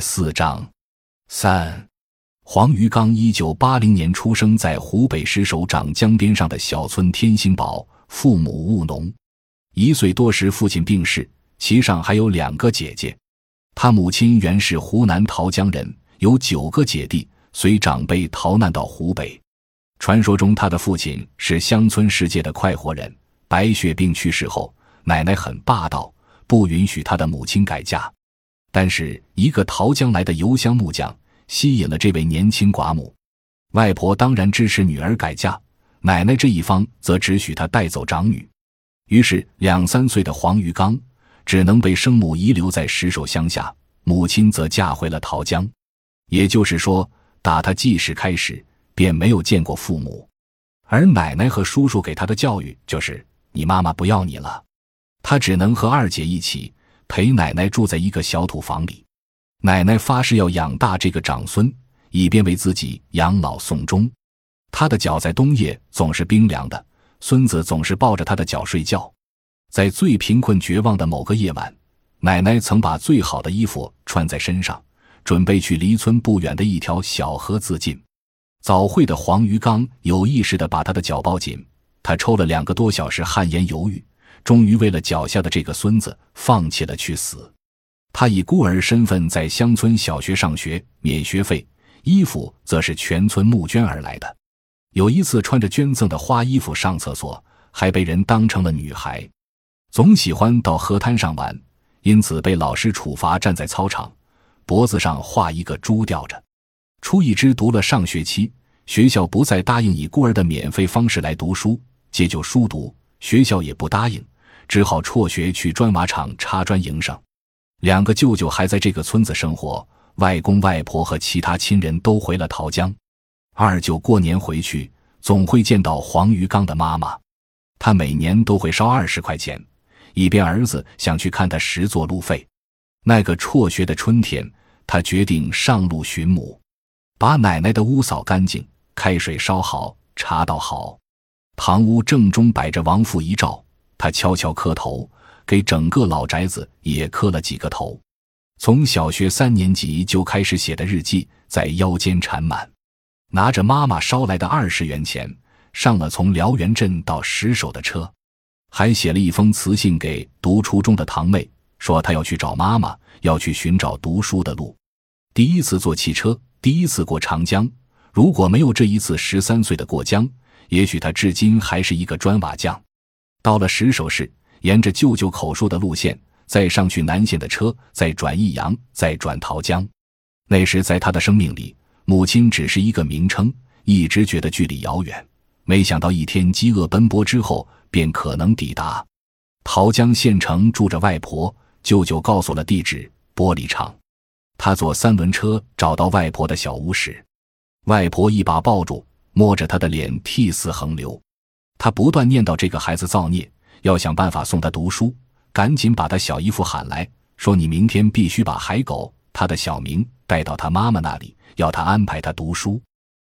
四章三，黄鱼刚一九八零年出生在湖北石首长江边上的小村天兴堡，父母务农。一岁多时，父亲病逝，其上还有两个姐姐。他母亲原是湖南桃江人，有九个姐弟，随长辈逃难到湖北。传说中，他的父亲是乡村世界的快活人。白血病去世后，奶奶很霸道，不允许他的母亲改嫁。但是，一个桃江来的油香木匠吸引了这位年轻寡母。外婆当然支持女儿改嫁，奶奶这一方则只许她带走长女。于是，两三岁的黄鱼刚只能被生母遗留在石首乡下，母亲则嫁回了桃江。也就是说，打他记事开始，便没有见过父母。而奶奶和叔叔给他的教育就是：“你妈妈不要你了。”他只能和二姐一起陪奶奶住在一个小土房里。奶奶发誓要养大这个长孙，以便为自己养老送终。他的脚在冬夜总是冰凉的。孙子总是抱着他的脚睡觉，在最贫困绝望的某个夜晚，奶奶曾把最好的衣服穿在身上，准备去离村不远的一条小河自尽。早会的黄鱼刚有意识地把他的脚抱紧，他抽了两个多小时汗颜犹豫，终于为了脚下的这个孙子，放弃了去死。他以孤儿身份在乡村小学上学，免学费，衣服则是全村募捐而来的。有一次穿着捐赠的花衣服上厕所，还被人当成了女孩。总喜欢到河滩上玩，因此被老师处罚站在操场，脖子上画一个猪吊着。初一只读了上学期，学校不再答应以孤儿的免费方式来读书，借就书读，学校也不答应，只好辍学去砖瓦厂插砖营生。两个舅舅还在这个村子生活，外公外婆和其他亲人都回了桃江。二舅过年回去，总会见到黄鱼刚的妈妈，他每年都会烧二十块钱，以便儿子想去看他时做路费。那个辍学的春天，他决定上路寻母，把奶奶的屋扫干净，开水烧好，茶倒好。堂屋正中摆着王父遗照，他悄悄磕头，给整个老宅子也磕了几个头。从小学三年级就开始写的日记，在腰间缠满。拿着妈妈捎来的二十元钱，上了从辽源镇到石首的车，还写了一封词信给读初中的堂妹，说他要去找妈妈，要去寻找读书的路。第一次坐汽车，第一次过长江。如果没有这一次十三岁的过江，也许他至今还是一个砖瓦匠。到了石首市，沿着舅舅口述的路线，再上去南线的车，再转益阳，再转桃江。那时，在他的生命里。母亲只是一个名称，一直觉得距离遥远。没想到一天饥饿奔波之后，便可能抵达桃江县城。住着外婆，舅舅告诉了地址——玻璃厂。他坐三轮车找到外婆的小屋时，外婆一把抱住，摸着他的脸，涕泗横流。他不断念叨这个孩子造孽，要想办法送他读书。赶紧把他小姨夫喊来，说：“你明天必须把海狗，他的小名，带到他妈妈那里。”要他安排他读书。